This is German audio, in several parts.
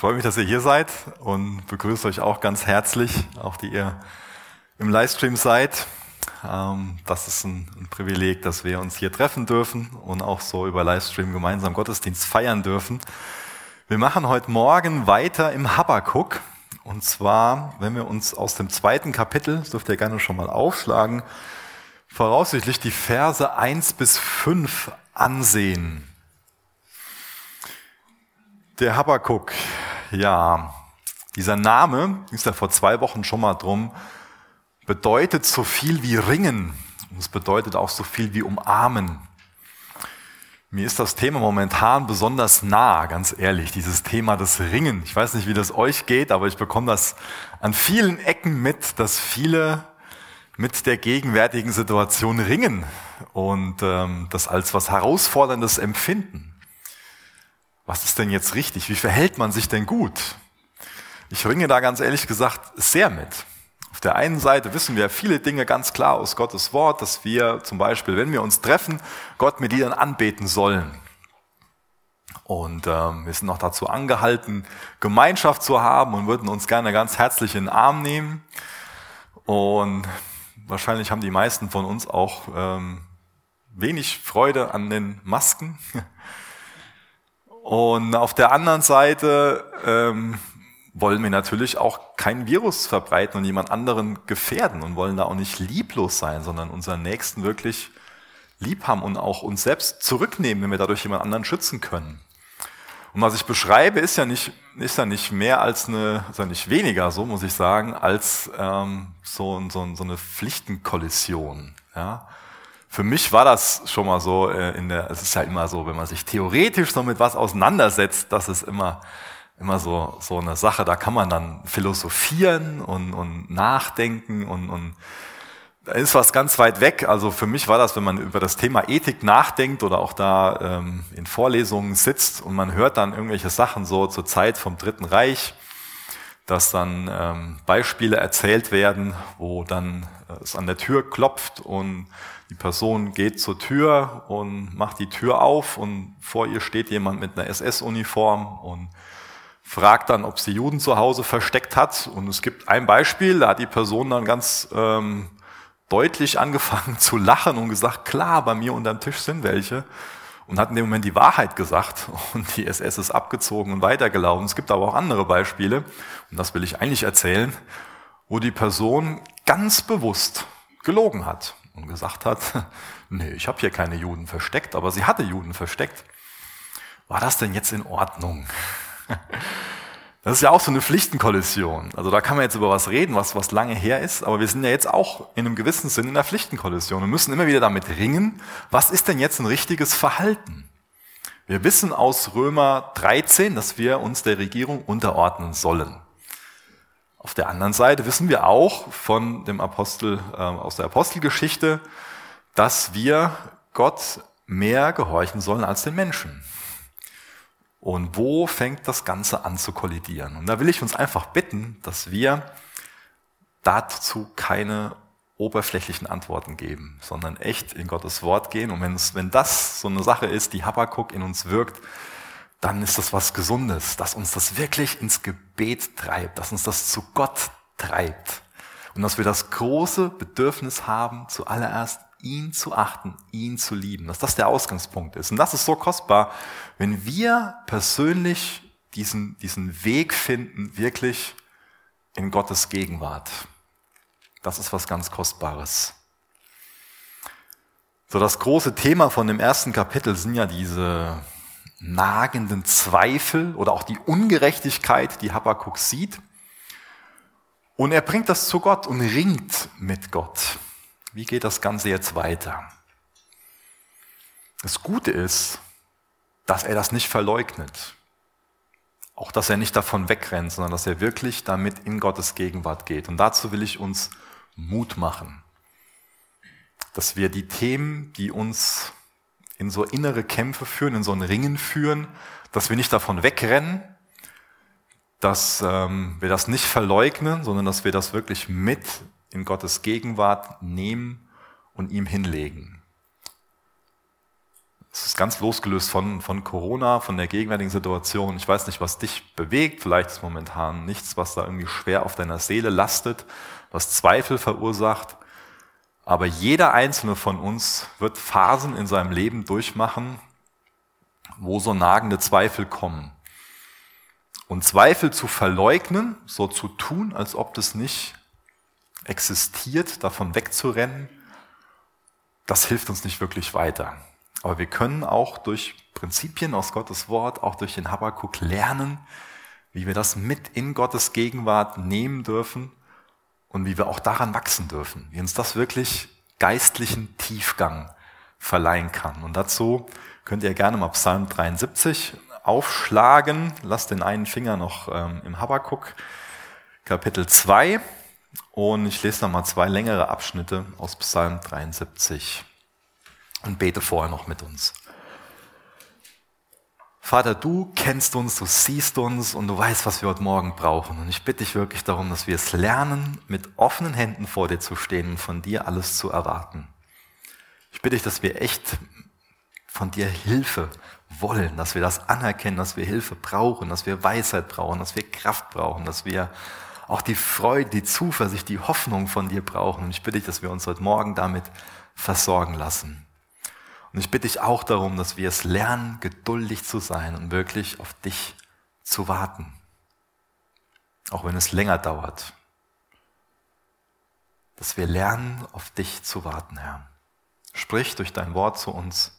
freue mich, dass ihr hier seid und begrüße euch auch ganz herzlich, auch die ihr im Livestream seid. Ähm, das ist ein Privileg, dass wir uns hier treffen dürfen und auch so über Livestream gemeinsam Gottesdienst feiern dürfen. Wir machen heute Morgen weiter im Habakkuk. Und zwar, wenn wir uns aus dem zweiten Kapitel, das dürft ihr gerne schon mal aufschlagen, voraussichtlich die Verse eins bis fünf ansehen. Der Habakkuk, ja, dieser Name, ist ja vor zwei Wochen schon mal drum, bedeutet so viel wie ringen. Und es bedeutet auch so viel wie umarmen. Mir ist das Thema momentan besonders nah, ganz ehrlich, dieses Thema des Ringen. Ich weiß nicht, wie das euch geht, aber ich bekomme das an vielen Ecken mit, dass viele mit der gegenwärtigen Situation ringen und ähm, das als was Herausforderndes empfinden. Was ist denn jetzt richtig? Wie verhält man sich denn gut? Ich ringe da ganz ehrlich gesagt sehr mit. Auf der einen Seite wissen wir viele Dinge ganz klar aus Gottes Wort, dass wir zum Beispiel, wenn wir uns treffen, Gott mit ihnen anbeten sollen. Und ähm, wir sind noch dazu angehalten, Gemeinschaft zu haben und würden uns gerne ganz herzlich in den Arm nehmen. Und wahrscheinlich haben die meisten von uns auch ähm, wenig Freude an den Masken. Und auf der anderen Seite ähm, wollen wir natürlich auch kein Virus verbreiten und jemand anderen gefährden und wollen da auch nicht lieblos sein, sondern unseren Nächsten wirklich lieb haben und auch uns selbst zurücknehmen, wenn wir dadurch jemand anderen schützen können. Und was ich beschreibe, ist ja nicht, ist ja nicht mehr als eine, also nicht weniger, so muss ich sagen, als ähm, so, so, so eine Pflichtenkollision. Ja? Für mich war das schon mal so äh, in der, es ist ja immer so, wenn man sich theoretisch so mit was auseinandersetzt, das ist immer, immer so, so eine Sache, da kann man dann philosophieren und, und nachdenken und, und da ist was ganz weit weg. Also für mich war das, wenn man über das Thema Ethik nachdenkt oder auch da ähm, in Vorlesungen sitzt und man hört dann irgendwelche Sachen so zur Zeit vom Dritten Reich, dass dann ähm, Beispiele erzählt werden, wo dann äh, es an der Tür klopft und die Person geht zur Tür und macht die Tür auf und vor ihr steht jemand mit einer SS-Uniform und fragt dann, ob sie Juden zu Hause versteckt hat. Und es gibt ein Beispiel, da hat die Person dann ganz ähm, deutlich angefangen zu lachen und gesagt, klar, bei mir unter dem Tisch sind welche. Und hat in dem Moment die Wahrheit gesagt und die SS ist abgezogen und weitergelaufen. Es gibt aber auch andere Beispiele, und das will ich eigentlich erzählen, wo die Person ganz bewusst gelogen hat und gesagt hat, nee, ich habe hier keine Juden versteckt, aber sie hatte Juden versteckt. War das denn jetzt in Ordnung? Das ist ja auch so eine Pflichtenkollision. Also da kann man jetzt über was reden, was, was lange her ist, aber wir sind ja jetzt auch in einem gewissen Sinn in der Pflichtenkollision und müssen immer wieder damit ringen, was ist denn jetzt ein richtiges Verhalten? Wir wissen aus Römer 13, dass wir uns der Regierung unterordnen sollen. Auf der anderen Seite wissen wir auch von dem Apostel, äh, aus der Apostelgeschichte, dass wir Gott mehr gehorchen sollen als den Menschen. Und wo fängt das Ganze an zu kollidieren? Und da will ich uns einfach bitten, dass wir dazu keine oberflächlichen Antworten geben, sondern echt in Gottes Wort gehen. Und wenn, es, wenn das so eine Sache ist, die Habakkuk in uns wirkt, dann ist das was Gesundes, dass uns das wirklich ins Gebet treibt, dass uns das zu Gott treibt. Und dass wir das große Bedürfnis haben, zuallererst ihn zu achten, ihn zu lieben, dass das der Ausgangspunkt ist. Und das ist so kostbar, wenn wir persönlich diesen, diesen Weg finden, wirklich in Gottes Gegenwart. Das ist was ganz Kostbares. So, das große Thema von dem ersten Kapitel sind ja diese nagenden Zweifel oder auch die Ungerechtigkeit, die Habakkuk sieht. Und er bringt das zu Gott und ringt mit Gott. Wie geht das Ganze jetzt weiter? Das Gute ist, dass er das nicht verleugnet. Auch, dass er nicht davon wegrennt, sondern dass er wirklich damit in Gottes Gegenwart geht. Und dazu will ich uns Mut machen, dass wir die Themen, die uns in so innere Kämpfe führen, in so ein Ringen führen, dass wir nicht davon wegrennen, dass ähm, wir das nicht verleugnen, sondern dass wir das wirklich mit in Gottes Gegenwart nehmen und ihm hinlegen. Es ist ganz losgelöst von, von Corona, von der gegenwärtigen Situation. Ich weiß nicht, was dich bewegt. Vielleicht ist momentan nichts, was da irgendwie schwer auf deiner Seele lastet, was Zweifel verursacht. Aber jeder einzelne von uns wird Phasen in seinem Leben durchmachen, wo so nagende Zweifel kommen. Und Zweifel zu verleugnen, so zu tun, als ob das nicht existiert, davon wegzurennen, das hilft uns nicht wirklich weiter. Aber wir können auch durch Prinzipien aus Gottes Wort, auch durch den Habakkuk lernen, wie wir das mit in Gottes Gegenwart nehmen dürfen und wie wir auch daran wachsen dürfen, wie uns das wirklich geistlichen Tiefgang verleihen kann. Und dazu könnt ihr gerne mal Psalm 73 aufschlagen. Lasst den einen Finger noch ähm, im Habakkuk, Kapitel 2. Und ich lese noch mal zwei längere Abschnitte aus Psalm 73 und bete vorher noch mit uns. Vater, du kennst uns, du siehst uns und du weißt, was wir heute Morgen brauchen. Und ich bitte dich wirklich darum, dass wir es lernen, mit offenen Händen vor dir zu stehen und von dir alles zu erwarten. Ich bitte dich, dass wir echt von dir Hilfe wollen, dass wir das anerkennen, dass wir Hilfe brauchen, dass wir Weisheit brauchen, dass wir Kraft brauchen, dass wir auch die Freude, die Zuversicht, die Hoffnung von dir brauchen. Und ich bitte dich, dass wir uns heute Morgen damit versorgen lassen. Und ich bitte dich auch darum, dass wir es lernen, geduldig zu sein und wirklich auf dich zu warten. Auch wenn es länger dauert. Dass wir lernen, auf dich zu warten, Herr. Sprich durch dein Wort zu uns.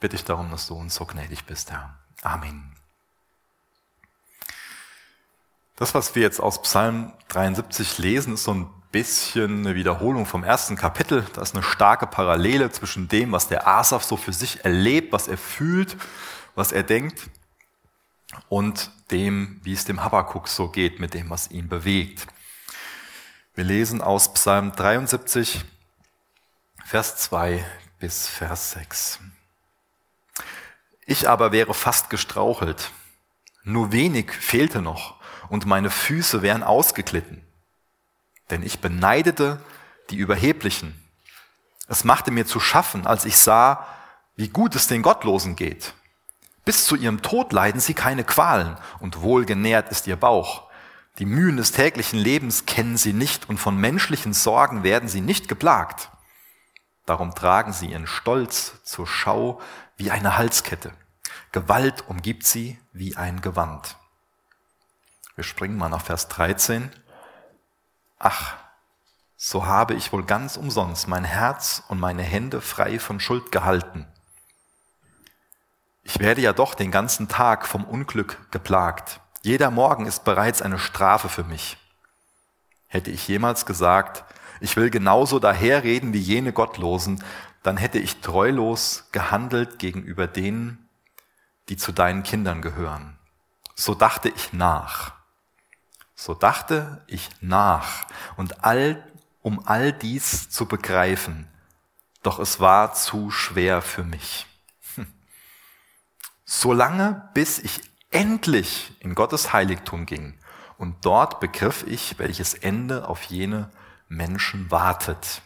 Bitte ich darum, dass du uns so gnädig bist, Herr. Amen. Das, was wir jetzt aus Psalm 73 lesen, ist so ein bisschen eine Wiederholung vom ersten Kapitel. Da ist eine starke Parallele zwischen dem, was der Asaf so für sich erlebt, was er fühlt, was er denkt, und dem, wie es dem Habakkuk so geht, mit dem, was ihn bewegt. Wir lesen aus Psalm 73, Vers 2 bis Vers 6. Ich aber wäre fast gestrauchelt. Nur wenig fehlte noch und meine Füße wären ausgeglitten denn ich beneidete die Überheblichen. Es machte mir zu schaffen, als ich sah, wie gut es den Gottlosen geht. Bis zu ihrem Tod leiden sie keine Qualen und wohlgenährt ist ihr Bauch. Die Mühen des täglichen Lebens kennen sie nicht und von menschlichen Sorgen werden sie nicht geplagt. Darum tragen sie ihren Stolz zur Schau wie eine Halskette. Gewalt umgibt sie wie ein Gewand. Wir springen mal nach Vers 13. Ach, so habe ich wohl ganz umsonst mein Herz und meine Hände frei von Schuld gehalten. Ich werde ja doch den ganzen Tag vom Unglück geplagt. Jeder Morgen ist bereits eine Strafe für mich. Hätte ich jemals gesagt, ich will genauso daherreden wie jene Gottlosen, dann hätte ich treulos gehandelt gegenüber denen, die zu deinen Kindern gehören. So dachte ich nach. So dachte ich nach und all, um all dies zu begreifen, doch es war zu schwer für mich. Hm. Solange bis ich endlich in Gottes Heiligtum ging und dort begriff ich, welches Ende auf jene Menschen wartet.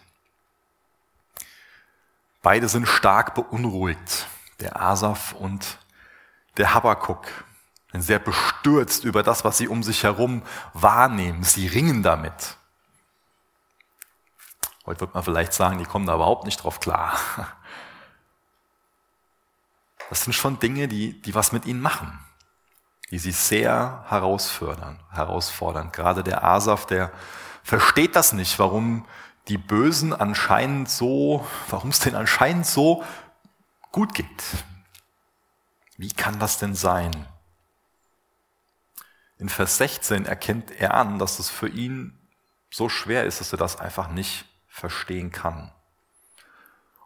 Beide sind stark beunruhigt, der Asaf und der Habakuk sehr bestürzt über das, was sie um sich herum wahrnehmen. Sie ringen damit. Heute wird man vielleicht sagen, die kommen da überhaupt nicht drauf klar. Das sind schon Dinge, die, die was mit ihnen machen, die sie sehr herausfordern, herausfordern. Gerade der Asaf, der versteht das nicht, warum die Bösen anscheinend so, warum es denen anscheinend so gut geht. Wie kann das denn sein? In Vers 16 erkennt er an, dass es für ihn so schwer ist, dass er das einfach nicht verstehen kann.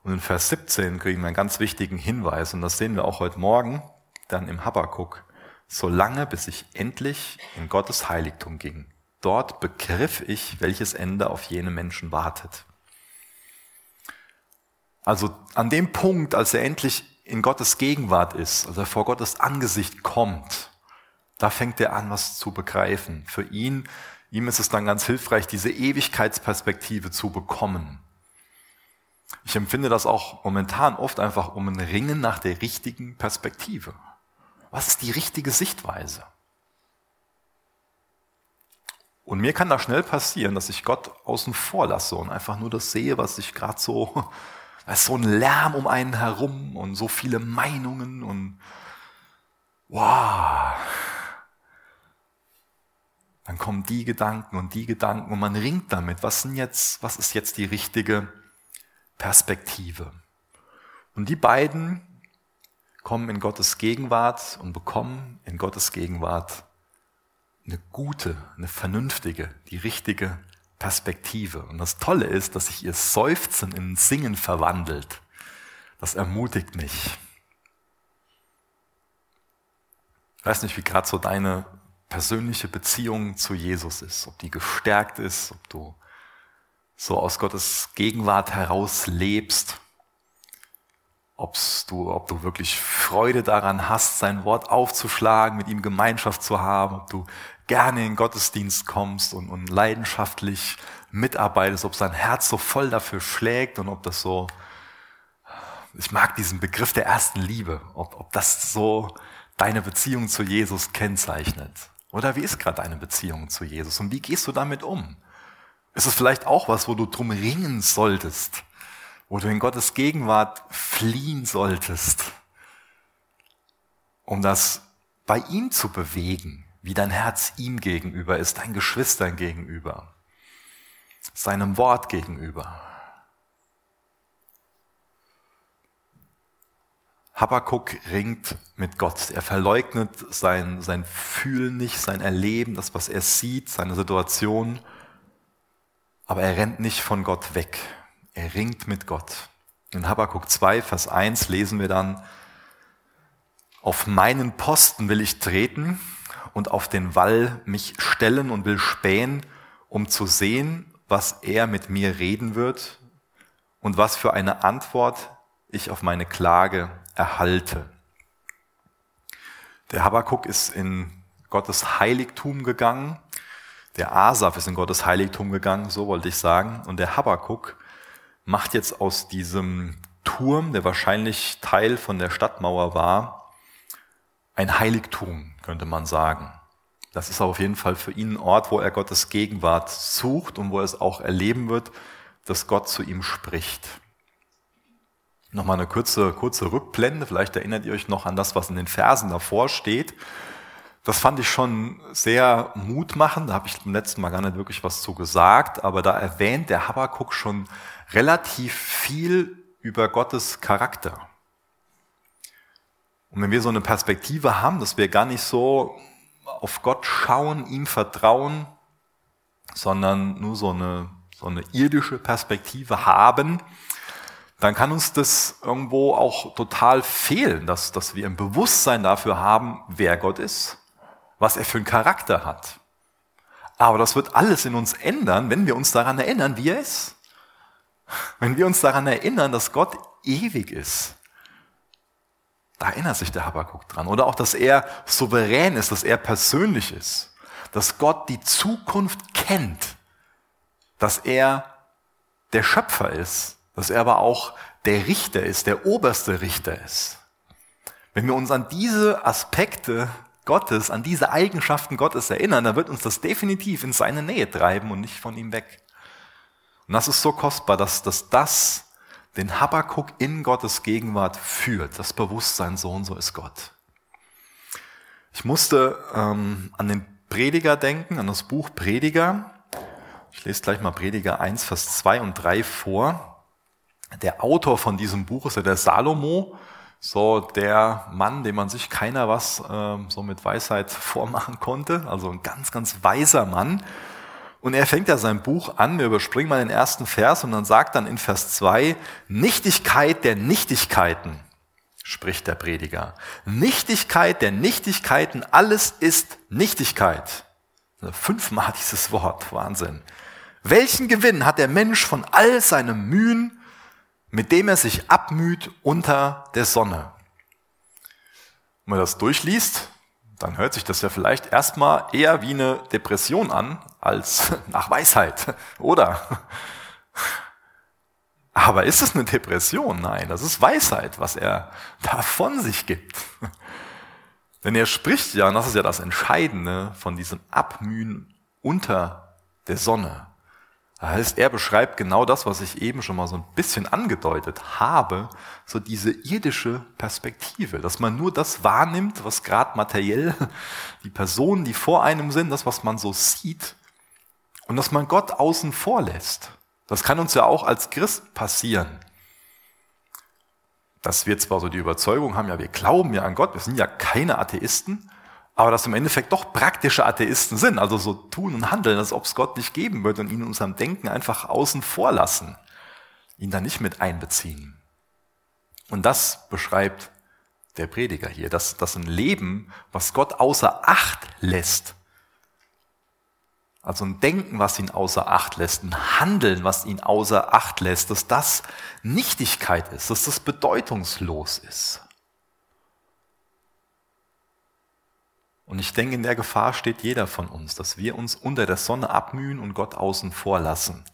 Und in Vers 17 kriegen wir einen ganz wichtigen Hinweis, und das sehen wir auch heute Morgen dann im Habakkuk. Solange bis ich endlich in Gottes Heiligtum ging. Dort begriff ich, welches Ende auf jene Menschen wartet. Also an dem Punkt, als er endlich in Gottes Gegenwart ist, als er vor Gottes Angesicht kommt, da fängt er an, was zu begreifen. Für ihn, ihm ist es dann ganz hilfreich, diese Ewigkeitsperspektive zu bekommen. Ich empfinde das auch momentan oft einfach um ein Ringen nach der richtigen Perspektive. Was ist die richtige Sichtweise? Und mir kann das schnell passieren, dass ich Gott außen vor lasse und einfach nur das sehe, was ich gerade so, da ist so ein Lärm um einen herum und so viele Meinungen und wow. Dann kommen die Gedanken und die Gedanken und man ringt damit. Was, sind jetzt, was ist jetzt die richtige Perspektive? Und die beiden kommen in Gottes Gegenwart und bekommen in Gottes Gegenwart eine gute, eine vernünftige, die richtige Perspektive. Und das Tolle ist, dass sich ihr Seufzen in Singen verwandelt. Das ermutigt mich. Ich weiß nicht, wie gerade so deine persönliche Beziehung zu Jesus ist, ob die gestärkt ist, ob du so aus Gottes Gegenwart heraus lebst du, ob du wirklich Freude daran hast, sein Wort aufzuschlagen, mit ihm Gemeinschaft zu haben, ob du gerne in Gottesdienst kommst und, und leidenschaftlich mitarbeitest, ob sein Herz so voll dafür schlägt und ob das so, ich mag diesen Begriff der ersten Liebe, ob, ob das so deine Beziehung zu Jesus kennzeichnet. Oder wie ist gerade deine Beziehung zu Jesus und wie gehst du damit um? Ist es vielleicht auch was, wo du drum ringen solltest? wo du in Gottes Gegenwart fliehen solltest, um das bei ihm zu bewegen, wie dein Herz ihm gegenüber ist, deinen Geschwistern gegenüber, seinem Wort gegenüber. Habakkuk ringt mit Gott. Er verleugnet sein, sein Fühlen nicht, sein Erleben, das, was er sieht, seine Situation. Aber er rennt nicht von Gott weg. Er ringt mit Gott. In Habakkuk 2, Vers 1 lesen wir dann, auf meinen Posten will ich treten und auf den Wall mich stellen und will spähen, um zu sehen, was er mit mir reden wird und was für eine Antwort ich auf meine Klage erhalte. Der Habakkuk ist in Gottes Heiligtum gegangen. Der Asaf ist in Gottes Heiligtum gegangen, so wollte ich sagen. Und der Habakkuk macht jetzt aus diesem Turm, der wahrscheinlich Teil von der Stadtmauer war, ein Heiligtum, könnte man sagen. Das ist auf jeden Fall für ihn ein Ort, wo er Gottes Gegenwart sucht und wo er es auch erleben wird, dass Gott zu ihm spricht. Nochmal eine kurze, kurze Rückblende, vielleicht erinnert ihr euch noch an das, was in den Versen davor steht. Das fand ich schon sehr mutmachend, da habe ich beim letzten Mal gar nicht wirklich was zu gesagt, aber da erwähnt der Habakkuk schon relativ viel über Gottes Charakter. Und wenn wir so eine Perspektive haben, dass wir gar nicht so auf Gott schauen, ihm vertrauen, sondern nur so eine, so eine irdische Perspektive haben, dann kann uns das irgendwo auch total fehlen, dass, dass wir ein Bewusstsein dafür haben, wer Gott ist, was er für einen Charakter hat. Aber das wird alles in uns ändern, wenn wir uns daran erinnern, wie er ist. Wenn wir uns daran erinnern, dass Gott ewig ist, da erinnert sich der Habakkuk dran. Oder auch, dass er souverän ist, dass er persönlich ist, dass Gott die Zukunft kennt, dass er der Schöpfer ist, dass er aber auch der Richter ist, der oberste Richter ist. Wenn wir uns an diese Aspekte Gottes, an diese Eigenschaften Gottes erinnern, dann wird uns das definitiv in seine Nähe treiben und nicht von ihm weg. Und das ist so kostbar, dass, dass das den Habakkuk in Gottes Gegenwart führt, das Bewusstsein, so und so ist Gott. Ich musste ähm, an den Prediger denken, an das Buch Prediger. Ich lese gleich mal Prediger 1, Vers 2 und 3 vor. Der Autor von diesem Buch ist ja der Salomo, so der Mann, dem man sich keiner was äh, so mit Weisheit vormachen konnte, also ein ganz, ganz weiser Mann. Und er fängt ja sein Buch an, wir überspringen mal den ersten Vers und dann sagt dann in Vers 2, Nichtigkeit der Nichtigkeiten, spricht der Prediger. Nichtigkeit der Nichtigkeiten, alles ist Nichtigkeit. Fünfmal dieses Wort, Wahnsinn. Welchen Gewinn hat der Mensch von all seinem Mühen, mit dem er sich abmüht unter der Sonne? Wenn man das durchliest, dann hört sich das ja vielleicht erstmal eher wie eine Depression an als nach Weisheit, oder? Aber ist es eine Depression? Nein, das ist Weisheit, was er da von sich gibt. Denn er spricht ja, und das ist ja das Entscheidende, von diesem Abmühen unter der Sonne. Heißt, er beschreibt genau das, was ich eben schon mal so ein bisschen angedeutet habe, so diese irdische Perspektive, dass man nur das wahrnimmt, was gerade materiell die Personen, die vor einem sind, das, was man so sieht, und dass man Gott außen vor lässt. Das kann uns ja auch als Christ passieren. Dass wir zwar so die Überzeugung haben, ja, wir glauben ja an Gott, wir sind ja keine Atheisten, aber dass im Endeffekt doch praktische Atheisten sind, also so tun und handeln, als ob es Gott nicht geben würde und ihn in unserem Denken einfach außen vor lassen, ihn da nicht mit einbeziehen. Und das beschreibt der Prediger hier, dass das ein Leben, was Gott außer Acht lässt, also ein Denken, was ihn außer Acht lässt, ein Handeln, was ihn außer Acht lässt, dass das Nichtigkeit ist, dass das bedeutungslos ist. Und ich denke, in der Gefahr steht jeder von uns, dass wir uns unter der Sonne abmühen und Gott außen vor lassen.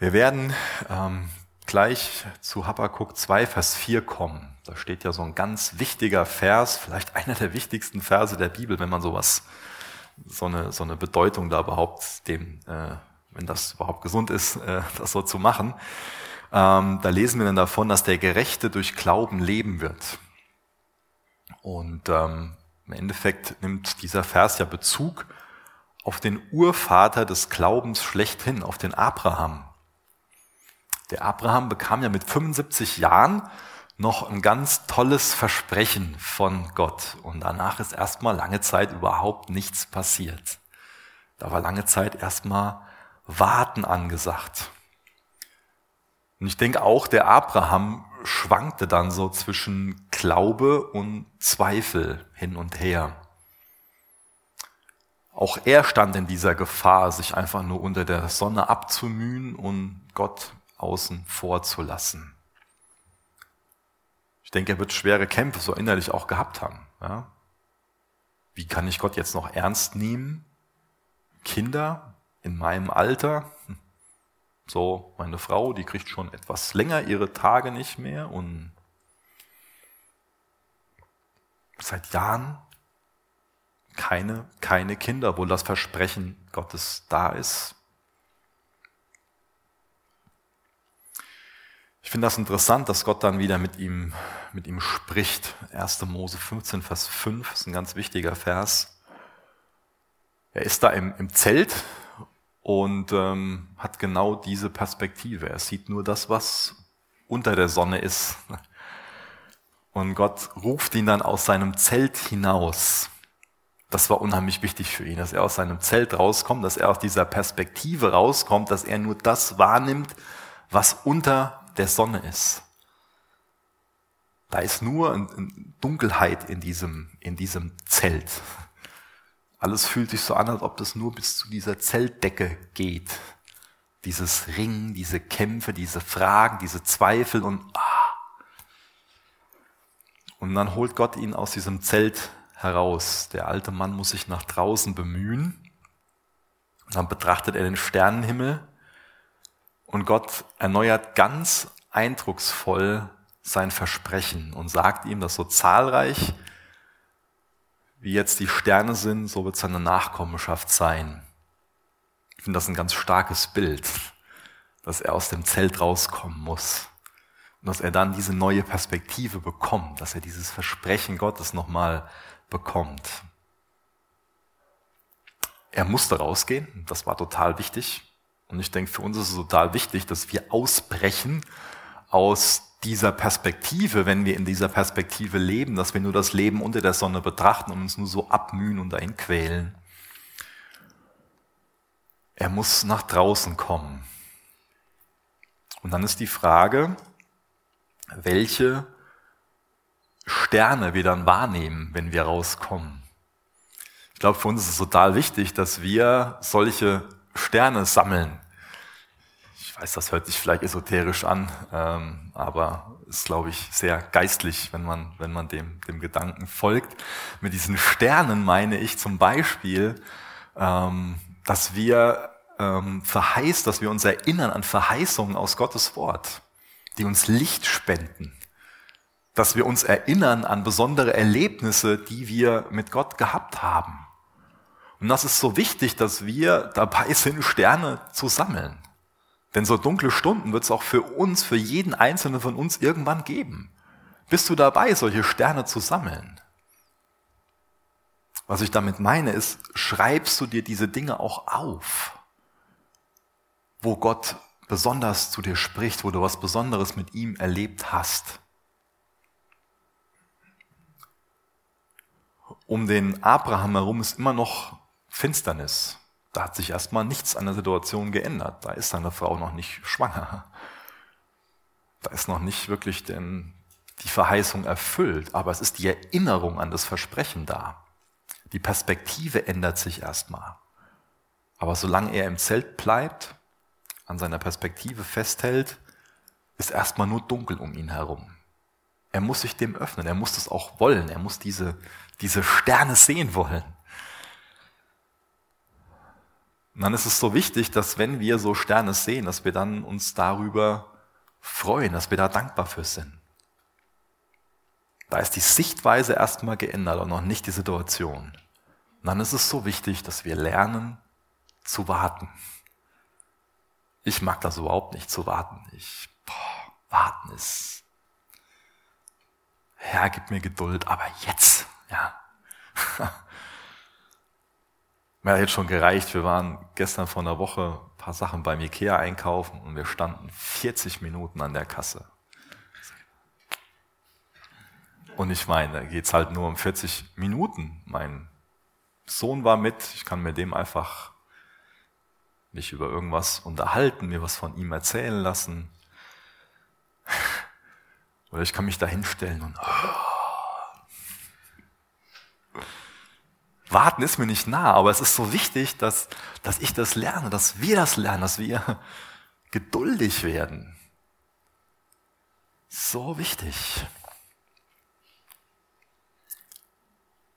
Wir werden ähm, gleich zu Habakkuk 2, Vers 4 kommen. Da steht ja so ein ganz wichtiger Vers, vielleicht einer der wichtigsten Verse der Bibel, wenn man sowas, so eine, so eine Bedeutung da überhaupt dem, äh, wenn das überhaupt gesund ist, äh, das so zu machen. Ähm, da lesen wir dann davon, dass der Gerechte durch Glauben leben wird. Und ähm, im Endeffekt nimmt dieser Vers ja Bezug auf den Urvater des Glaubens schlechthin, auf den Abraham. Der Abraham bekam ja mit 75 Jahren noch ein ganz tolles Versprechen von Gott. Und danach ist erstmal lange Zeit überhaupt nichts passiert. Da war lange Zeit erstmal Warten angesagt. Und ich denke auch, der Abraham schwankte dann so zwischen Glaube und Zweifel hin und her. Auch er stand in dieser Gefahr, sich einfach nur unter der Sonne abzumühen und Gott außen vor zu lassen. Ich denke, er wird schwere Kämpfe so innerlich auch gehabt haben. Ja? Wie kann ich Gott jetzt noch ernst nehmen? Kinder in meinem Alter. So, meine Frau, die kriegt schon etwas länger ihre Tage nicht mehr und seit Jahren keine, keine Kinder, wo das Versprechen Gottes da ist. Ich finde das interessant, dass Gott dann wieder mit ihm, mit ihm spricht. 1. Mose 15, Vers 5 ist ein ganz wichtiger Vers. Er ist da im, im Zelt und ähm, hat genau diese Perspektive. Er sieht nur das, was unter der Sonne ist. Und Gott ruft ihn dann aus seinem Zelt hinaus. Das war unheimlich wichtig für ihn, dass er aus seinem Zelt rauskommt, dass er aus dieser Perspektive rauskommt, dass er nur das wahrnimmt, was unter der Sonne ist. Da ist nur Dunkelheit in diesem, in diesem Zelt. Alles fühlt sich so an, als ob das nur bis zu dieser Zeltdecke geht. Dieses Ringen, diese Kämpfe, diese Fragen, diese Zweifel und ah. Und dann holt Gott ihn aus diesem Zelt heraus. Der alte Mann muss sich nach draußen bemühen. Und dann betrachtet er den Sternenhimmel und Gott erneuert ganz eindrucksvoll sein Versprechen und sagt ihm, dass so zahlreich wie jetzt die Sterne sind, so wird seine Nachkommenschaft sein. Ich finde das ein ganz starkes Bild, dass er aus dem Zelt rauskommen muss. Und dass er dann diese neue Perspektive bekommt, dass er dieses Versprechen Gottes nochmal bekommt. Er musste rausgehen, das war total wichtig. Und ich denke, für uns ist es total wichtig, dass wir ausbrechen aus dieser Perspektive, wenn wir in dieser Perspektive leben, dass wir nur das Leben unter der Sonne betrachten und uns nur so abmühen und dahin quälen. Er muss nach draußen kommen. Und dann ist die Frage, welche Sterne wir dann wahrnehmen, wenn wir rauskommen. Ich glaube, für uns ist es total wichtig, dass wir solche Sterne sammeln weiß, das hört sich vielleicht esoterisch an, ähm, aber ist, glaube ich, sehr geistlich, wenn man, wenn man dem, dem Gedanken folgt. Mit diesen Sternen meine ich zum Beispiel, ähm, dass wir ähm, verheißt, dass wir uns erinnern an Verheißungen aus Gottes Wort, die uns Licht spenden. Dass wir uns erinnern an besondere Erlebnisse, die wir mit Gott gehabt haben. Und das ist so wichtig, dass wir dabei sind, Sterne zu sammeln. Denn so dunkle Stunden wird es auch für uns, für jeden Einzelnen von uns irgendwann geben. Bist du dabei, solche Sterne zu sammeln? Was ich damit meine, ist, schreibst du dir diese Dinge auch auf, wo Gott besonders zu dir spricht, wo du was Besonderes mit ihm erlebt hast. Um den Abraham herum ist immer noch Finsternis. Da hat sich erstmal nichts an der Situation geändert. Da ist seine Frau noch nicht schwanger. Da ist noch nicht wirklich denn die Verheißung erfüllt, aber es ist die Erinnerung an das Versprechen da. Die Perspektive ändert sich erstmal. Aber solange er im Zelt bleibt, an seiner Perspektive festhält, ist erstmal nur dunkel um ihn herum. Er muss sich dem öffnen, er muss das auch wollen, er muss diese, diese Sterne sehen wollen. Und dann ist es so wichtig, dass wenn wir so Sterne sehen, dass wir dann uns darüber freuen, dass wir da dankbar für sind. Da ist die Sichtweise erstmal geändert und noch nicht die Situation. Und dann ist es so wichtig, dass wir lernen zu warten. Ich mag das überhaupt nicht zu warten. Ich, boah, warten ist, Herr, gib mir Geduld, aber jetzt, ja. Mir hat jetzt schon gereicht. Wir waren gestern vor einer Woche ein paar Sachen beim Ikea einkaufen und wir standen 40 Minuten an der Kasse. Und ich meine, da geht's halt nur um 40 Minuten. Mein Sohn war mit, ich kann mir dem einfach mich über irgendwas unterhalten, mir was von ihm erzählen lassen. Oder ich kann mich da hinstellen und oh, Warten ist mir nicht nah, aber es ist so wichtig, dass, dass ich das lerne, dass wir das lernen, dass wir geduldig werden. So wichtig.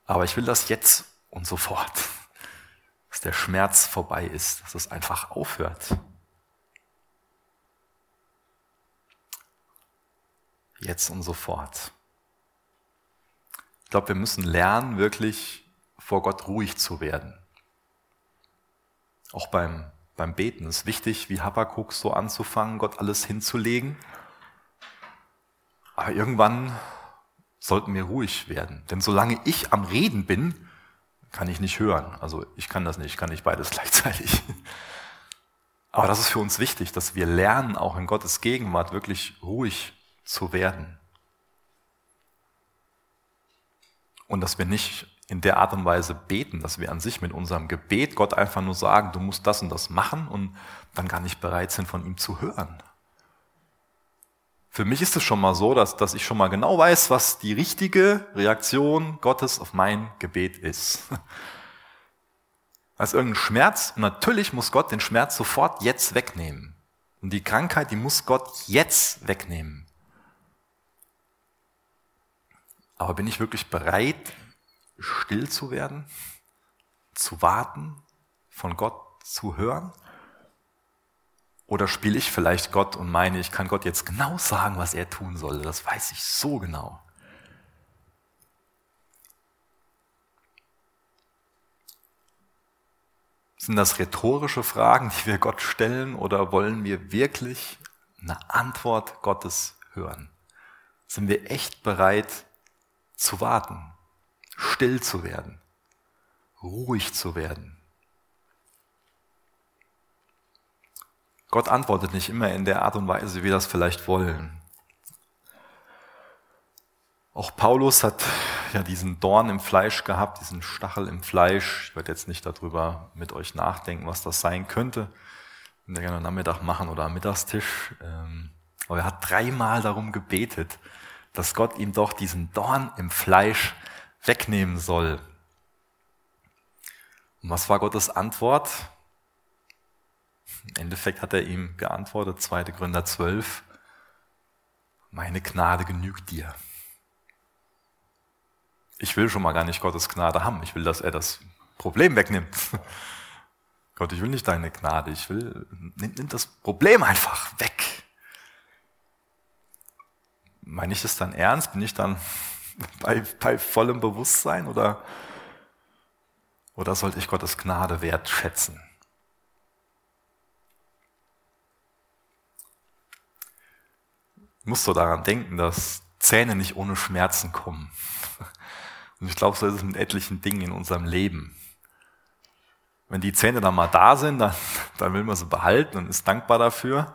Aber ich will das jetzt und sofort, dass der Schmerz vorbei ist, dass es einfach aufhört. Jetzt und sofort. Ich glaube, wir müssen lernen, wirklich vor Gott ruhig zu werden. Auch beim, beim Beten ist wichtig, wie Habakkuk so anzufangen, Gott alles hinzulegen. Aber irgendwann sollten wir ruhig werden. Denn solange ich am Reden bin, kann ich nicht hören. Also ich kann das nicht, ich kann nicht beides gleichzeitig. Aber das ist für uns wichtig, dass wir lernen, auch in Gottes Gegenwart wirklich ruhig zu werden. Und dass wir nicht in der Art und Weise beten, dass wir an sich mit unserem Gebet Gott einfach nur sagen, du musst das und das machen und dann gar nicht bereit sind, von ihm zu hören. Für mich ist es schon mal so, dass, dass ich schon mal genau weiß, was die richtige Reaktion Gottes auf mein Gebet ist. Als irgendein Schmerz, und natürlich muss Gott den Schmerz sofort jetzt wegnehmen. Und die Krankheit, die muss Gott jetzt wegnehmen. Aber bin ich wirklich bereit, still zu werden, zu warten, von Gott zu hören? Oder spiele ich vielleicht Gott und meine, ich kann Gott jetzt genau sagen, was er tun soll? Das weiß ich so genau. Sind das rhetorische Fragen, die wir Gott stellen, oder wollen wir wirklich eine Antwort Gottes hören? Sind wir echt bereit zu warten? Still zu werden, ruhig zu werden. Gott antwortet nicht immer in der Art und Weise, wie wir das vielleicht wollen. Auch Paulus hat ja diesen Dorn im Fleisch gehabt, diesen Stachel im Fleisch. Ich werde jetzt nicht darüber mit euch nachdenken, was das sein könnte. Wir gerne am Nachmittag machen oder am Mittagstisch. Ähm, aber er hat dreimal darum gebetet, dass Gott ihm doch diesen Dorn im Fleisch wegnehmen soll. Und was war Gottes Antwort? Im Endeffekt hat er ihm geantwortet, 2. Gründer 12, meine Gnade genügt dir. Ich will schon mal gar nicht Gottes Gnade haben. Ich will, dass er das Problem wegnimmt. Gott, ich will nicht deine Gnade, ich will, nimm, nimm das Problem einfach weg. Meine ich das dann ernst? Bin ich dann bei, bei vollem Bewusstsein oder, oder sollte ich Gottes Gnade wertschätzen? Ich muss so daran denken, dass Zähne nicht ohne Schmerzen kommen. Und ich glaube, so ist es mit etlichen Dingen in unserem Leben. Wenn die Zähne dann mal da sind, dann, dann will man sie behalten und ist dankbar dafür,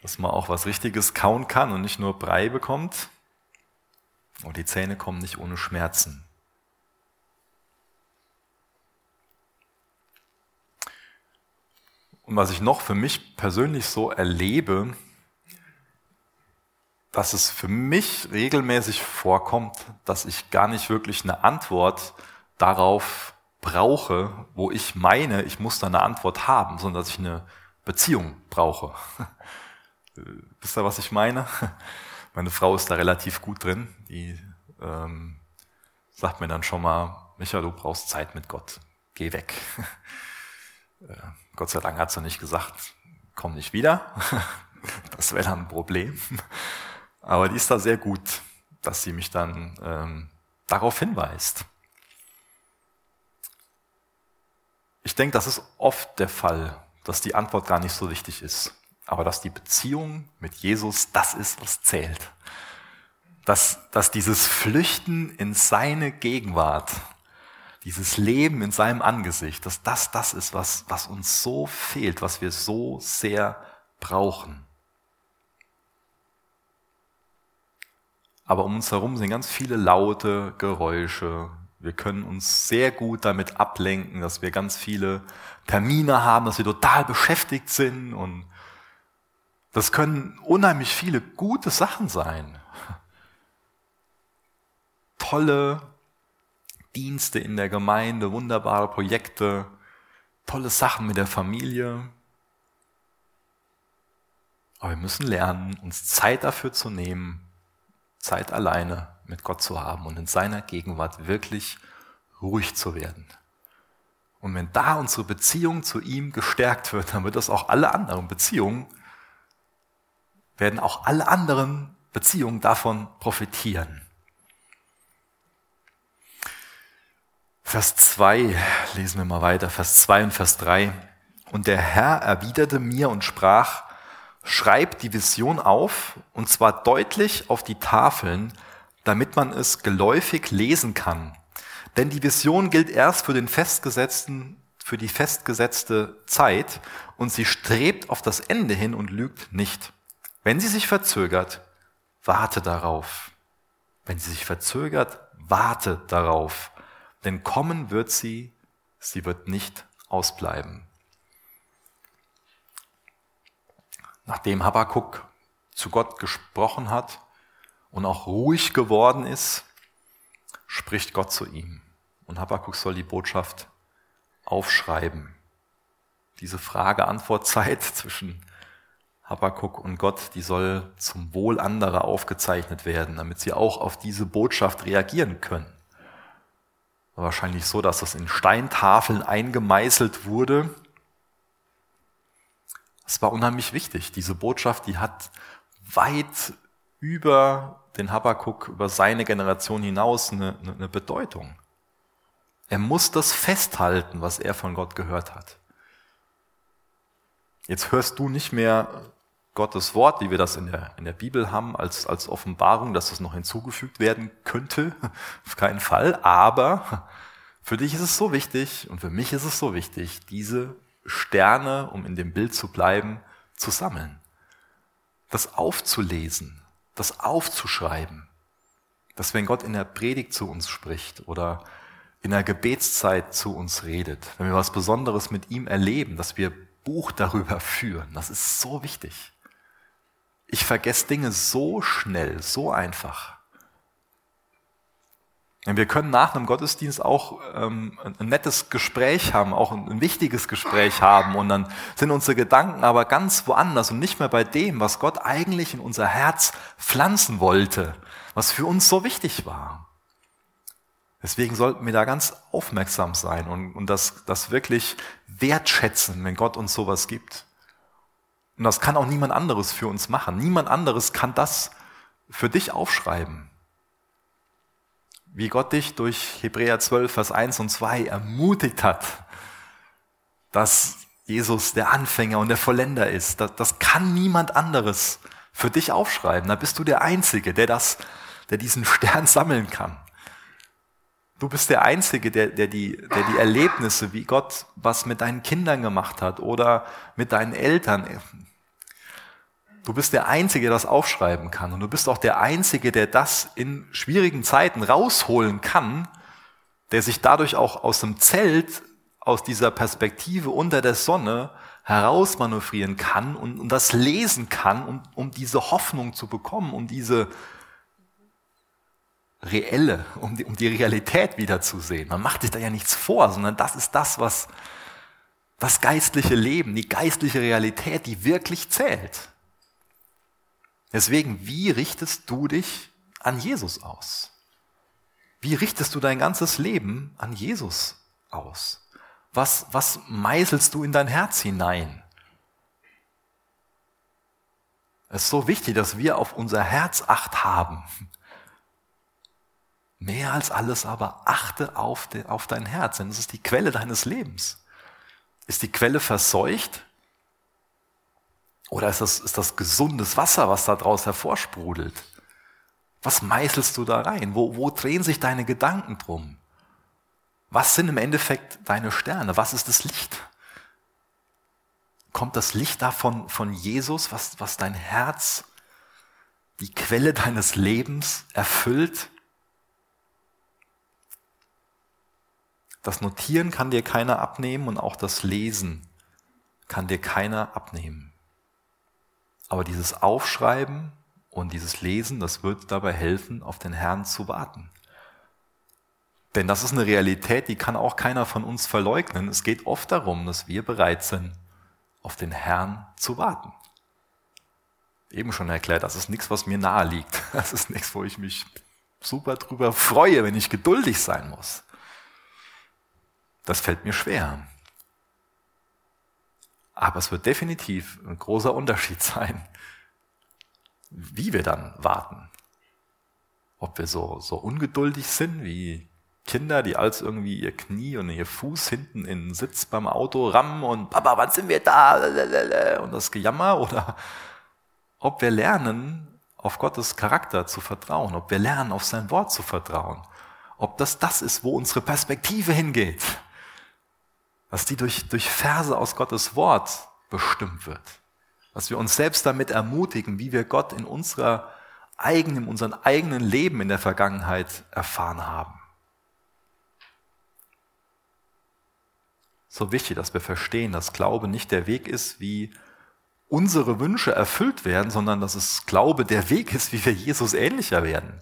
dass man auch was Richtiges kauen kann und nicht nur Brei bekommt. Und die Zähne kommen nicht ohne Schmerzen. Und was ich noch für mich persönlich so erlebe, dass es für mich regelmäßig vorkommt, dass ich gar nicht wirklich eine Antwort darauf brauche, wo ich meine, ich muss da eine Antwort haben, sondern dass ich eine Beziehung brauche. Wisst ihr, was ich meine? Meine Frau ist da relativ gut drin. Die ähm, sagt mir dann schon mal, Micha, du brauchst Zeit mit Gott. Geh weg. Äh, Gott sei Dank hat sie nicht gesagt, komm nicht wieder. Das wäre dann ein Problem. Aber die ist da sehr gut, dass sie mich dann ähm, darauf hinweist. Ich denke, das ist oft der Fall, dass die Antwort gar nicht so wichtig ist, aber dass die Beziehung mit Jesus das ist, was zählt. Dass, dass dieses Flüchten in seine Gegenwart, dieses Leben in seinem Angesicht, dass das das ist, was, was uns so fehlt, was wir so sehr brauchen. aber um uns herum sind ganz viele laute Geräusche. Wir können uns sehr gut damit ablenken, dass wir ganz viele Termine haben, dass wir total beschäftigt sind und das können unheimlich viele gute Sachen sein. Tolle Dienste in der Gemeinde, wunderbare Projekte, tolle Sachen mit der Familie. Aber wir müssen lernen, uns Zeit dafür zu nehmen, Zeit alleine mit Gott zu haben und in seiner Gegenwart wirklich ruhig zu werden. Und wenn da unsere Beziehung zu ihm gestärkt wird, dann wird das auch alle anderen Beziehungen, werden auch alle anderen Beziehungen davon profitieren. Vers 2, lesen wir mal weiter, Vers 2 und Vers 3. Und der Herr erwiderte mir und sprach, Schreib die Vision auf, und zwar deutlich auf die Tafeln, damit man es geläufig lesen kann. Denn die Vision gilt erst für den festgesetzten, für die festgesetzte Zeit und sie strebt auf das Ende hin und lügt nicht. Wenn sie sich verzögert, warte darauf. Wenn sie sich verzögert, warte darauf. Denn kommen wird sie, sie wird nicht ausbleiben. nachdem Habakkuk zu Gott gesprochen hat und auch ruhig geworden ist, spricht Gott zu ihm. Und Habakkuk soll die Botschaft aufschreiben. Diese Frage-Antwort-Zeit zwischen Habakkuk und Gott, die soll zum Wohl anderer aufgezeichnet werden, damit sie auch auf diese Botschaft reagieren können. Wahrscheinlich so, dass das in Steintafeln eingemeißelt wurde es war unheimlich wichtig. Diese Botschaft, die hat weit über den Habakkuk, über seine Generation hinaus eine, eine Bedeutung. Er muss das festhalten, was er von Gott gehört hat. Jetzt hörst du nicht mehr Gottes Wort, wie wir das in der, in der Bibel haben, als, als Offenbarung, dass das noch hinzugefügt werden könnte. Auf keinen Fall. Aber für dich ist es so wichtig und für mich ist es so wichtig, diese Sterne, um in dem Bild zu bleiben, zu sammeln. Das aufzulesen, das aufzuschreiben. Dass wenn Gott in der Predigt zu uns spricht oder in der Gebetszeit zu uns redet, wenn wir was Besonderes mit ihm erleben, dass wir Buch darüber führen, das ist so wichtig. Ich vergesse Dinge so schnell, so einfach. Wir können nach einem Gottesdienst auch ähm, ein nettes Gespräch haben, auch ein, wichtiges Gespräch haben und dann sind unsere Gedanken aber ganz woanders und nicht mehr bei dem, was Gott eigentlich in unser Herz pflanzen wollte, was für uns so wichtig war. Deswegen sollten wir da ganz aufmerksam sein und, und das, das wirklich wertschätzen, wenn Gott uns sowas gibt. Und das kann auch niemand anderes für uns machen. Niemand anderes kann das für dich aufschreiben. Wie Gott dich durch Hebräer 12, Vers 1 und 2 ermutigt hat, dass Jesus der Anfänger und der Vollender ist. Das, das kann niemand anderes für dich aufschreiben. Da bist du der Einzige, der das, der diesen Stern sammeln kann. Du bist der Einzige, der, der, die, der die Erlebnisse, wie Gott was mit deinen Kindern gemacht hat oder mit deinen Eltern. Du bist der Einzige, der das aufschreiben kann. Und du bist auch der Einzige, der das in schwierigen Zeiten rausholen kann, der sich dadurch auch aus dem Zelt, aus dieser Perspektive unter der Sonne herausmanövrieren kann und, und das lesen kann, um, um diese Hoffnung zu bekommen, um diese reelle, um die, um die Realität wiederzusehen. Man macht sich da ja nichts vor, sondern das ist das, was das geistliche Leben, die geistliche Realität, die wirklich zählt. Deswegen, wie richtest du dich an Jesus aus? Wie richtest du dein ganzes Leben an Jesus aus? Was, was meißelst du in dein Herz hinein? Es ist so wichtig, dass wir auf unser Herz acht haben. Mehr als alles aber achte auf, de, auf dein Herz, denn es ist die Quelle deines Lebens. Ist die Quelle verseucht? Oder ist das, ist das gesundes Wasser, was da draus hervorsprudelt? Was meißelst du da rein? Wo, wo drehen sich deine Gedanken drum? Was sind im Endeffekt deine Sterne? Was ist das Licht? Kommt das Licht davon von Jesus, was, was dein Herz, die Quelle deines Lebens erfüllt? Das Notieren kann dir keiner abnehmen und auch das Lesen kann dir keiner abnehmen. Aber dieses Aufschreiben und dieses Lesen, das wird dabei helfen, auf den Herrn zu warten. Denn das ist eine Realität, die kann auch keiner von uns verleugnen. Es geht oft darum, dass wir bereit sind, auf den Herrn zu warten. Eben schon erklärt, das ist nichts, was mir nahe liegt. Das ist nichts, wo ich mich super drüber freue, wenn ich geduldig sein muss. Das fällt mir schwer. Aber es wird definitiv ein großer Unterschied sein, wie wir dann warten. Ob wir so, so ungeduldig sind wie Kinder, die als irgendwie ihr Knie und ihr Fuß hinten in den Sitz beim Auto rammen und Papa, wann sind wir da? Und das Gejammer oder ob wir lernen, auf Gottes Charakter zu vertrauen, ob wir lernen, auf sein Wort zu vertrauen, ob das das ist, wo unsere Perspektive hingeht dass die durch, durch Verse aus Gottes Wort bestimmt wird. Dass wir uns selbst damit ermutigen, wie wir Gott in unserer eigenen, in unserem eigenen Leben in der Vergangenheit erfahren haben. So wichtig, dass wir verstehen, dass Glaube nicht der Weg ist, wie unsere Wünsche erfüllt werden, sondern dass es Glaube der Weg ist, wie wir Jesus ähnlicher werden.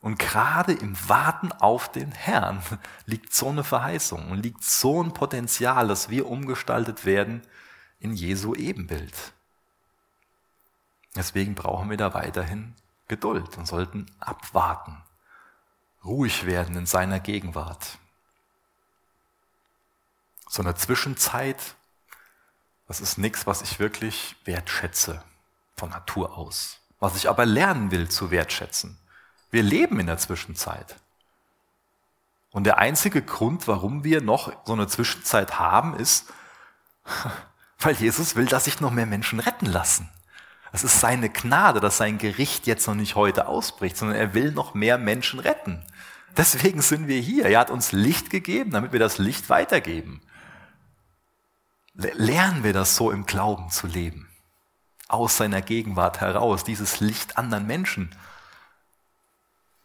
Und gerade im Warten auf den Herrn liegt so eine Verheißung und liegt so ein Potenzial, dass wir umgestaltet werden in Jesu Ebenbild. Deswegen brauchen wir da weiterhin Geduld und sollten abwarten, ruhig werden in seiner Gegenwart. So eine Zwischenzeit, das ist nichts, was ich wirklich wertschätze von Natur aus, was ich aber lernen will zu wertschätzen. Wir leben in der Zwischenzeit. Und der einzige Grund, warum wir noch so eine Zwischenzeit haben, ist, weil Jesus will, dass sich noch mehr Menschen retten lassen. Es ist seine Gnade, dass sein Gericht jetzt noch nicht heute ausbricht, sondern er will noch mehr Menschen retten. Deswegen sind wir hier. Er hat uns Licht gegeben, damit wir das Licht weitergeben. Lernen wir das so im Glauben zu leben. Aus seiner Gegenwart heraus, dieses Licht anderen Menschen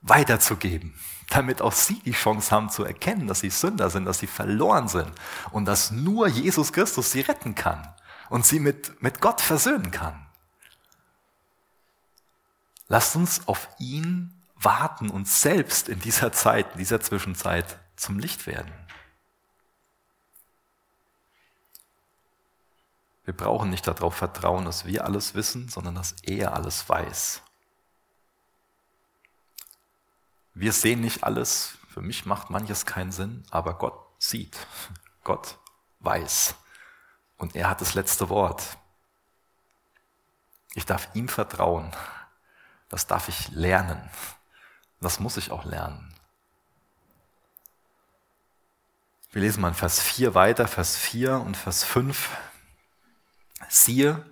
weiterzugeben, damit auch sie die Chance haben zu erkennen, dass sie Sünder sind, dass sie verloren sind und dass nur Jesus Christus sie retten kann und sie mit, mit Gott versöhnen kann. Lasst uns auf ihn warten und selbst in dieser Zeit, in dieser Zwischenzeit zum Licht werden. Wir brauchen nicht darauf vertrauen, dass wir alles wissen, sondern dass er alles weiß. Wir sehen nicht alles, Für mich macht manches keinen Sinn, aber Gott sieht, Gott weiß und er hat das letzte Wort. Ich darf ihm vertrauen. Das darf ich lernen. Das muss ich auch lernen. Wir lesen mal in Vers 4 weiter, Vers 4 und Vers 5. Siehe,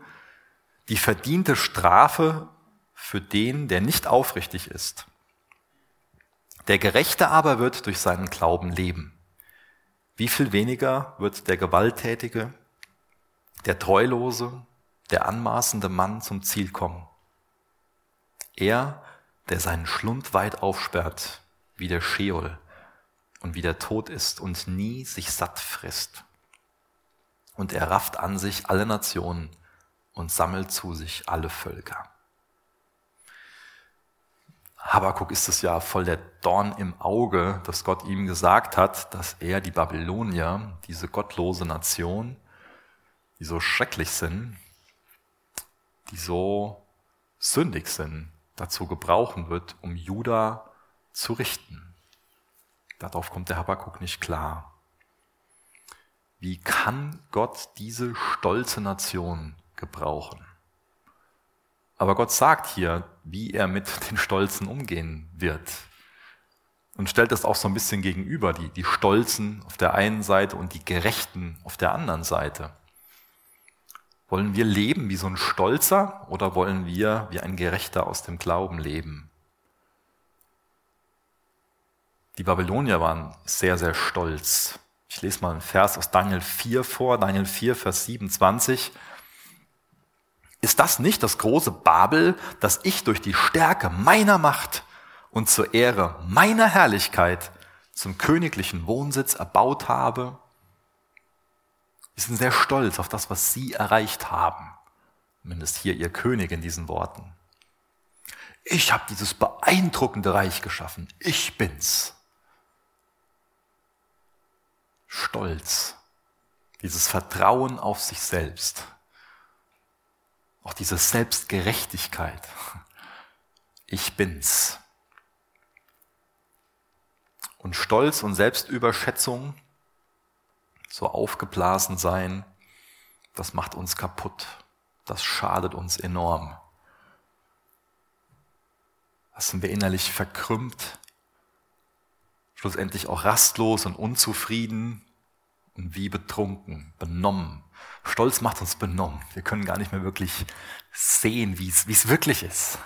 die verdiente Strafe für den, der nicht aufrichtig ist. Der Gerechte aber wird durch seinen Glauben leben. Wie viel weniger wird der Gewalttätige, der Treulose, der anmaßende Mann zum Ziel kommen? Er, der seinen Schlund weit aufsperrt, wie der Scheol und wie der Tod ist und nie sich satt frisst. Und er rafft an sich alle Nationen und sammelt zu sich alle Völker. Habakuk ist es ja voll der Dorn im Auge, dass Gott ihm gesagt hat, dass er die Babylonier, diese gottlose Nation, die so schrecklich sind, die so sündig sind, dazu gebrauchen wird, um Juda zu richten. Darauf kommt der Habakuk nicht klar. Wie kann Gott diese stolze Nation gebrauchen? Aber Gott sagt hier, wie er mit den Stolzen umgehen wird. Und stellt das auch so ein bisschen gegenüber, die, die Stolzen auf der einen Seite und die Gerechten auf der anderen Seite. Wollen wir leben wie so ein Stolzer oder wollen wir wie ein Gerechter aus dem Glauben leben? Die Babylonier waren sehr, sehr stolz. Ich lese mal einen Vers aus Daniel 4 vor, Daniel 4, Vers 27. Ist das nicht das große Babel, das ich durch die Stärke meiner Macht und zur Ehre meiner Herrlichkeit zum königlichen Wohnsitz erbaut habe? Sie sind sehr stolz auf das, was sie erreicht haben. Zumindest hier ihr König in diesen Worten. Ich habe dieses beeindruckende Reich geschaffen. Ich bin's. Stolz. Dieses Vertrauen auf sich selbst. Auch diese Selbstgerechtigkeit. Ich bin's. Und Stolz und Selbstüberschätzung so aufgeblasen sein, das macht uns kaputt. Das schadet uns enorm. Da sind wir innerlich verkrümmt, schlussendlich auch rastlos und unzufrieden und wie betrunken, benommen. Stolz macht uns benommen. Wir können gar nicht mehr wirklich sehen, wie es, wirklich ist.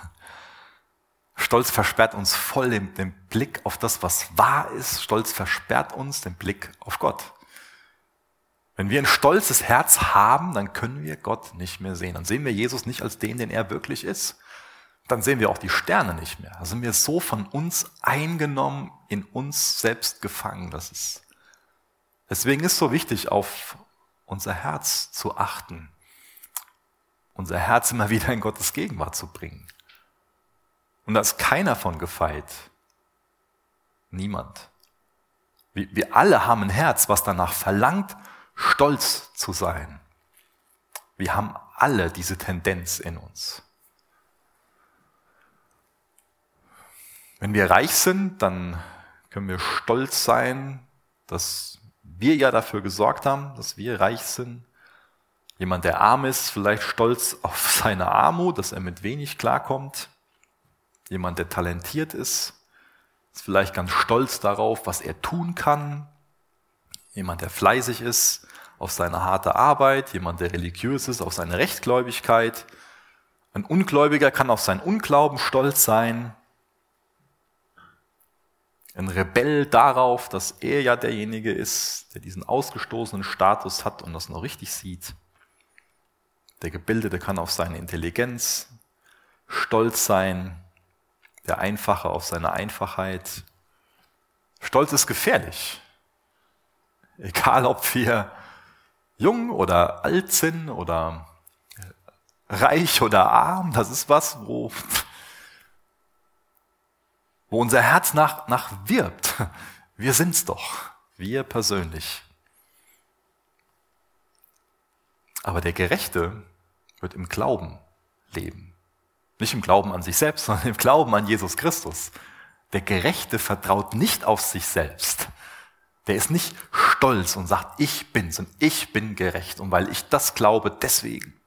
Stolz versperrt uns voll den, den Blick auf das, was wahr ist. Stolz versperrt uns den Blick auf Gott. Wenn wir ein stolzes Herz haben, dann können wir Gott nicht mehr sehen. Dann sehen wir Jesus nicht als den, den er wirklich ist. Dann sehen wir auch die Sterne nicht mehr. Da sind wir so von uns eingenommen, in uns selbst gefangen. Das ist, deswegen ist so wichtig, auf unser Herz zu achten. Unser Herz immer wieder in Gottes Gegenwart zu bringen. Und da ist keiner von gefeit. Niemand. Wir, wir alle haben ein Herz, was danach verlangt, stolz zu sein. Wir haben alle diese Tendenz in uns. Wenn wir reich sind, dann können wir stolz sein, dass wir ja dafür gesorgt haben, dass wir reich sind. Jemand, der arm ist, vielleicht stolz auf seine Armut, dass er mit wenig klarkommt. Jemand, der talentiert ist, ist vielleicht ganz stolz darauf, was er tun kann. Jemand, der fleißig ist, auf seine harte Arbeit, jemand, der religiös ist, auf seine Rechtgläubigkeit. Ein Ungläubiger kann auf seinen Unglauben stolz sein. Ein Rebell darauf, dass er ja derjenige ist, der diesen ausgestoßenen Status hat und das noch richtig sieht. Der Gebildete kann auf seine Intelligenz stolz sein, der Einfache auf seine Einfachheit. Stolz ist gefährlich. Egal, ob wir jung oder alt sind oder reich oder arm, das ist was, wo, wo unser Herz nach, nach wirbt. Wir sind's doch, wir persönlich. Aber der Gerechte wird im Glauben leben. Nicht im Glauben an sich selbst, sondern im Glauben an Jesus Christus. Der Gerechte vertraut nicht auf sich selbst. Der ist nicht stolz und sagt, ich bin's und ich bin gerecht und weil ich das glaube, deswegen.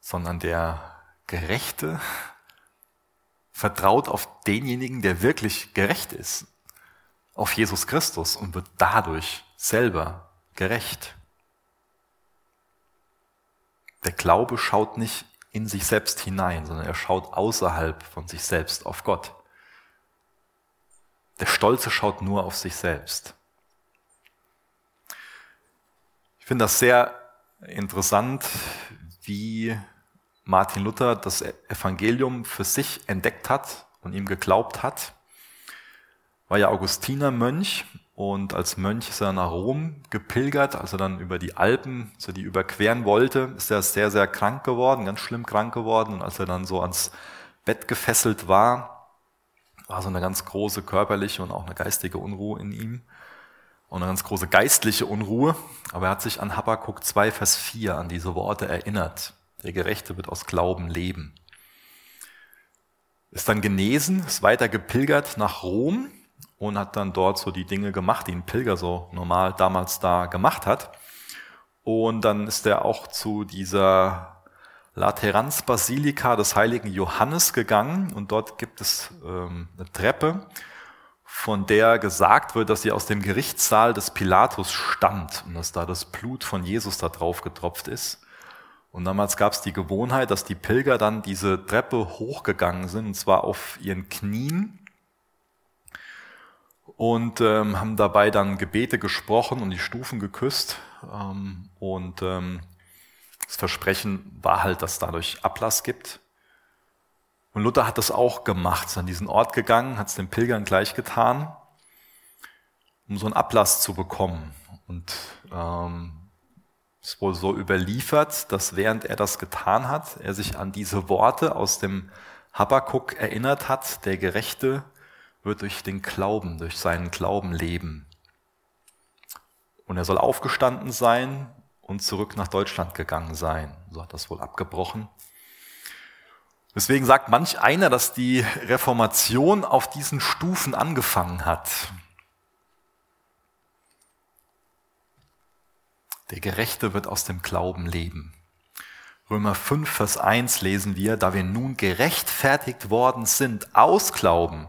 Sondern der Gerechte vertraut auf denjenigen, der wirklich gerecht ist, auf Jesus Christus und wird dadurch selber gerecht. Der Glaube schaut nicht in sich selbst hinein, sondern er schaut außerhalb von sich selbst auf Gott. Der Stolze schaut nur auf sich selbst. Ich finde das sehr interessant, wie Martin Luther das Evangelium für sich entdeckt hat und ihm geglaubt hat. War ja Augustinermönch und als Mönch ist er nach Rom gepilgert, als er dann über die Alpen, so die überqueren wollte, ist er sehr, sehr krank geworden, ganz schlimm krank geworden. Und als er dann so ans Bett gefesselt war, war so eine ganz große körperliche und auch eine geistige Unruhe in ihm. Und eine ganz große geistliche Unruhe. Aber er hat sich an Habakkuk 2, Vers 4 an diese Worte erinnert. Der Gerechte wird aus Glauben leben. Ist dann genesen, ist weiter gepilgert nach Rom und hat dann dort so die Dinge gemacht, die ein Pilger so normal damals da gemacht hat. Und dann ist er auch zu dieser Lateranzbasilika des heiligen Johannes gegangen und dort gibt es ähm, eine Treppe, von der gesagt wird, dass sie aus dem Gerichtssaal des Pilatus stammt und dass da das Blut von Jesus da drauf getropft ist. Und damals gab es die Gewohnheit, dass die Pilger dann diese Treppe hochgegangen sind, und zwar auf ihren Knien und ähm, haben dabei dann Gebete gesprochen und die Stufen geküsst. Ähm, und ähm, das Versprechen war halt, dass dadurch Ablass gibt. Und Luther hat das auch gemacht, ist an diesen Ort gegangen, hat es den Pilgern gleich getan, um so einen Ablass zu bekommen. Und ähm, ist wohl so überliefert, dass während er das getan hat, er sich an diese Worte aus dem Habakkuk erinnert hat, der Gerechte wird durch den Glauben, durch seinen Glauben leben. Und er soll aufgestanden sein und zurück nach Deutschland gegangen sein. So hat das wohl abgebrochen. Deswegen sagt manch einer, dass die Reformation auf diesen Stufen angefangen hat. Der Gerechte wird aus dem Glauben leben. Römer 5, Vers 1 lesen wir, da wir nun gerechtfertigt worden sind aus Glauben,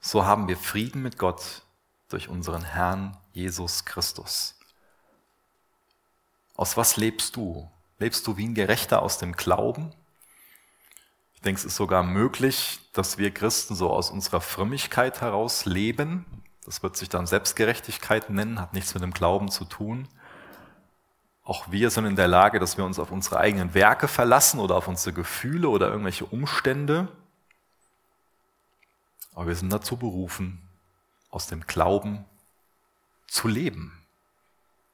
so haben wir Frieden mit Gott durch unseren Herrn Jesus Christus. Aus was lebst du? Lebst du wie ein Gerechter aus dem Glauben? Ich denke, es ist sogar möglich, dass wir Christen so aus unserer Frömmigkeit heraus leben. Das wird sich dann Selbstgerechtigkeit nennen, hat nichts mit dem Glauben zu tun. Auch wir sind in der Lage, dass wir uns auf unsere eigenen Werke verlassen oder auf unsere Gefühle oder irgendwelche Umstände. Aber wir sind dazu berufen, aus dem Glauben zu leben.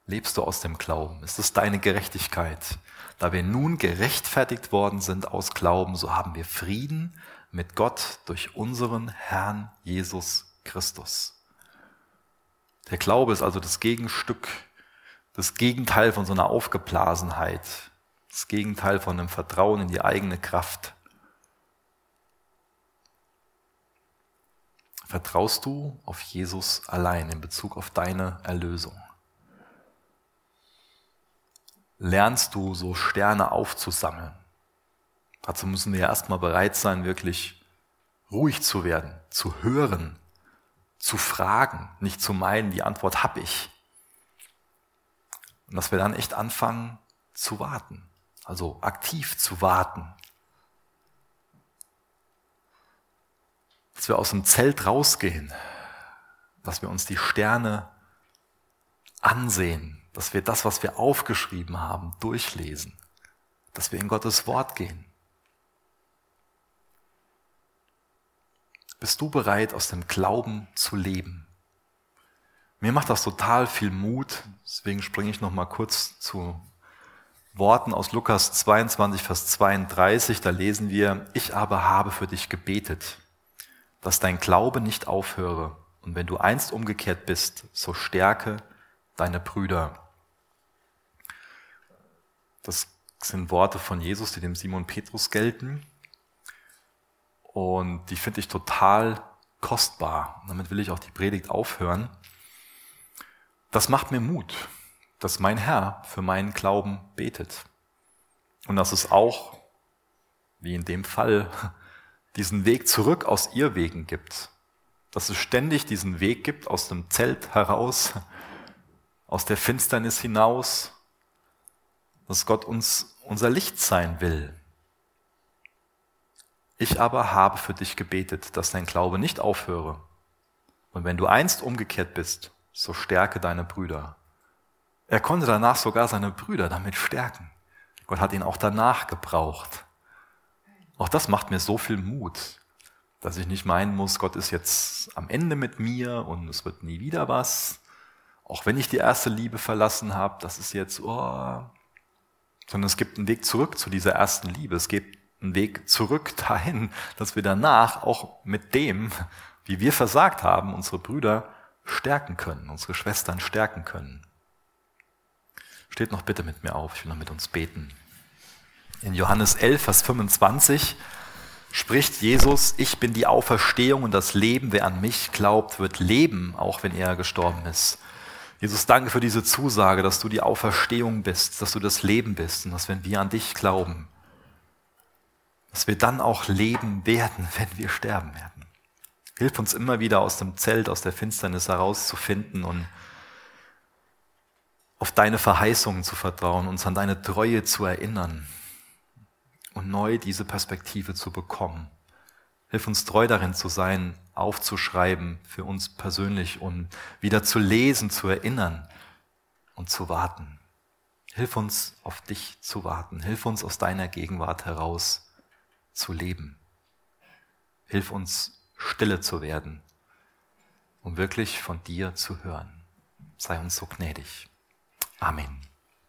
Lebst du aus dem Glauben? Ist es deine Gerechtigkeit? Da wir nun gerechtfertigt worden sind aus Glauben, so haben wir Frieden mit Gott durch unseren Herrn Jesus Christus. Der Glaube ist also das Gegenstück, das Gegenteil von so einer Aufgeblasenheit, das Gegenteil von einem Vertrauen in die eigene Kraft. Vertraust du auf Jesus allein in Bezug auf deine Erlösung? Lernst du so Sterne aufzusammeln? Dazu müssen wir ja erstmal bereit sein, wirklich ruhig zu werden, zu hören, zu fragen, nicht zu meinen, die Antwort habe ich. Und dass wir dann echt anfangen zu warten, also aktiv zu warten, dass wir aus dem Zelt rausgehen, dass wir uns die Sterne ansehen, dass wir das, was wir aufgeschrieben haben, durchlesen, dass wir in Gottes Wort gehen. Bist du bereit, aus dem Glauben zu leben? Mir macht das total viel Mut, deswegen springe ich noch mal kurz zu Worten aus Lukas 22, Vers 32. Da lesen wir, ich aber habe für dich gebetet dass dein Glaube nicht aufhöre. Und wenn du einst umgekehrt bist, so stärke deine Brüder. Das sind Worte von Jesus, die dem Simon Petrus gelten. Und die finde ich total kostbar. Damit will ich auch die Predigt aufhören. Das macht mir Mut, dass mein Herr für meinen Glauben betet. Und dass es auch, wie in dem Fall, diesen Weg zurück aus Irrwegen gibt. Dass es ständig diesen Weg gibt aus dem Zelt heraus, aus der Finsternis hinaus, dass Gott uns unser Licht sein will. Ich aber habe für dich gebetet, dass dein Glaube nicht aufhöre. Und wenn du einst umgekehrt bist, so stärke deine Brüder. Er konnte danach sogar seine Brüder damit stärken. Gott hat ihn auch danach gebraucht. Auch das macht mir so viel Mut, dass ich nicht meinen muss, Gott ist jetzt am Ende mit mir und es wird nie wieder was. Auch wenn ich die erste Liebe verlassen habe, das ist jetzt, oh, sondern es gibt einen Weg zurück zu dieser ersten Liebe. Es gibt einen Weg zurück dahin, dass wir danach auch mit dem, wie wir versagt haben, unsere Brüder stärken können, unsere Schwestern stärken können. Steht noch bitte mit mir auf, ich will noch mit uns beten. In Johannes 11, Vers 25 spricht Jesus, ich bin die Auferstehung und das Leben, wer an mich glaubt, wird leben, auch wenn er gestorben ist. Jesus, danke für diese Zusage, dass du die Auferstehung bist, dass du das Leben bist und dass wenn wir an dich glauben, dass wir dann auch leben werden, wenn wir sterben werden. Hilf uns immer wieder aus dem Zelt, aus der Finsternis herauszufinden und auf deine Verheißungen zu vertrauen, uns an deine Treue zu erinnern und neu diese Perspektive zu bekommen. Hilf uns treu darin zu sein, aufzuschreiben für uns persönlich und wieder zu lesen, zu erinnern und zu warten. Hilf uns auf dich zu warten. Hilf uns aus deiner Gegenwart heraus zu leben. Hilf uns stille zu werden, um wirklich von dir zu hören. Sei uns so gnädig. Amen.